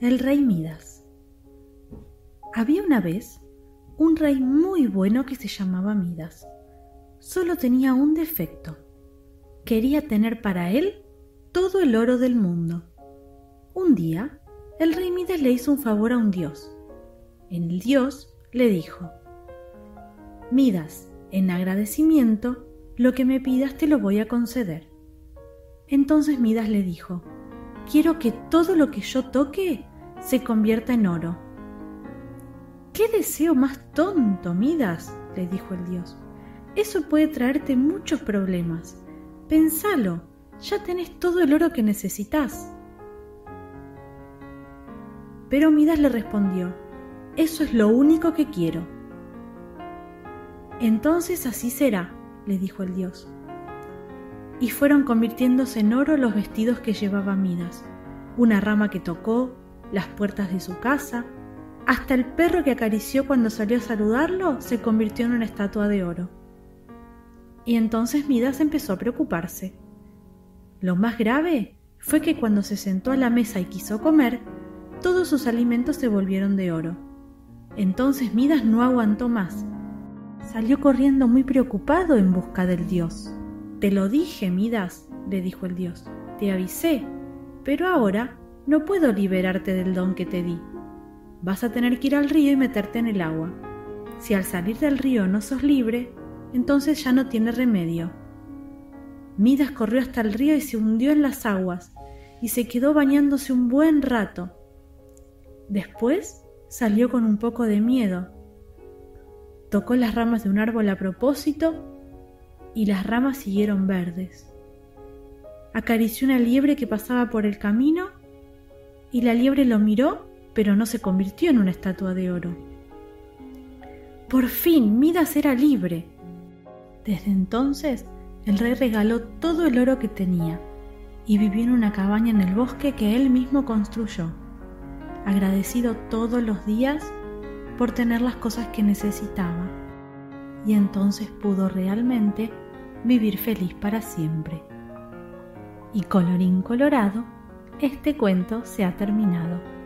El rey Midas. Había una vez un rey muy bueno que se llamaba Midas. Solo tenía un defecto. Quería tener para él todo el oro del mundo. Un día, el rey Midas le hizo un favor a un dios. El dios le dijo, Midas, en agradecimiento, lo que me pidas te lo voy a conceder. Entonces Midas le dijo, quiero que todo lo que yo toque se convierta en oro. ¿Qué deseo más tonto, Midas? le dijo el dios. Eso puede traerte muchos problemas. Pensalo, ya tenés todo el oro que necesitas. Pero Midas le respondió, eso es lo único que quiero. Entonces así será, le dijo el dios y fueron convirtiéndose en oro los vestidos que llevaba Midas, una rama que tocó, las puertas de su casa, hasta el perro que acarició cuando salió a saludarlo se convirtió en una estatua de oro. Y entonces Midas empezó a preocuparse. Lo más grave fue que cuando se sentó a la mesa y quiso comer, todos sus alimentos se volvieron de oro. Entonces Midas no aguantó más. Salió corriendo muy preocupado en busca del dios. Te lo dije, Midas, le dijo el dios, te avisé, pero ahora no puedo liberarte del don que te di. Vas a tener que ir al río y meterte en el agua. Si al salir del río no sos libre, entonces ya no tiene remedio. Midas corrió hasta el río y se hundió en las aguas, y se quedó bañándose un buen rato. Después salió con un poco de miedo. Tocó las ramas de un árbol a propósito y las ramas siguieron verdes. Acarició una liebre que pasaba por el camino y la liebre lo miró, pero no se convirtió en una estatua de oro. Por fin, Midas era libre. Desde entonces, el rey regaló todo el oro que tenía y vivió en una cabaña en el bosque que él mismo construyó, agradecido todos los días por tener las cosas que necesitaba. Y entonces pudo realmente vivir feliz para siempre. Y colorín colorado, este cuento se ha terminado.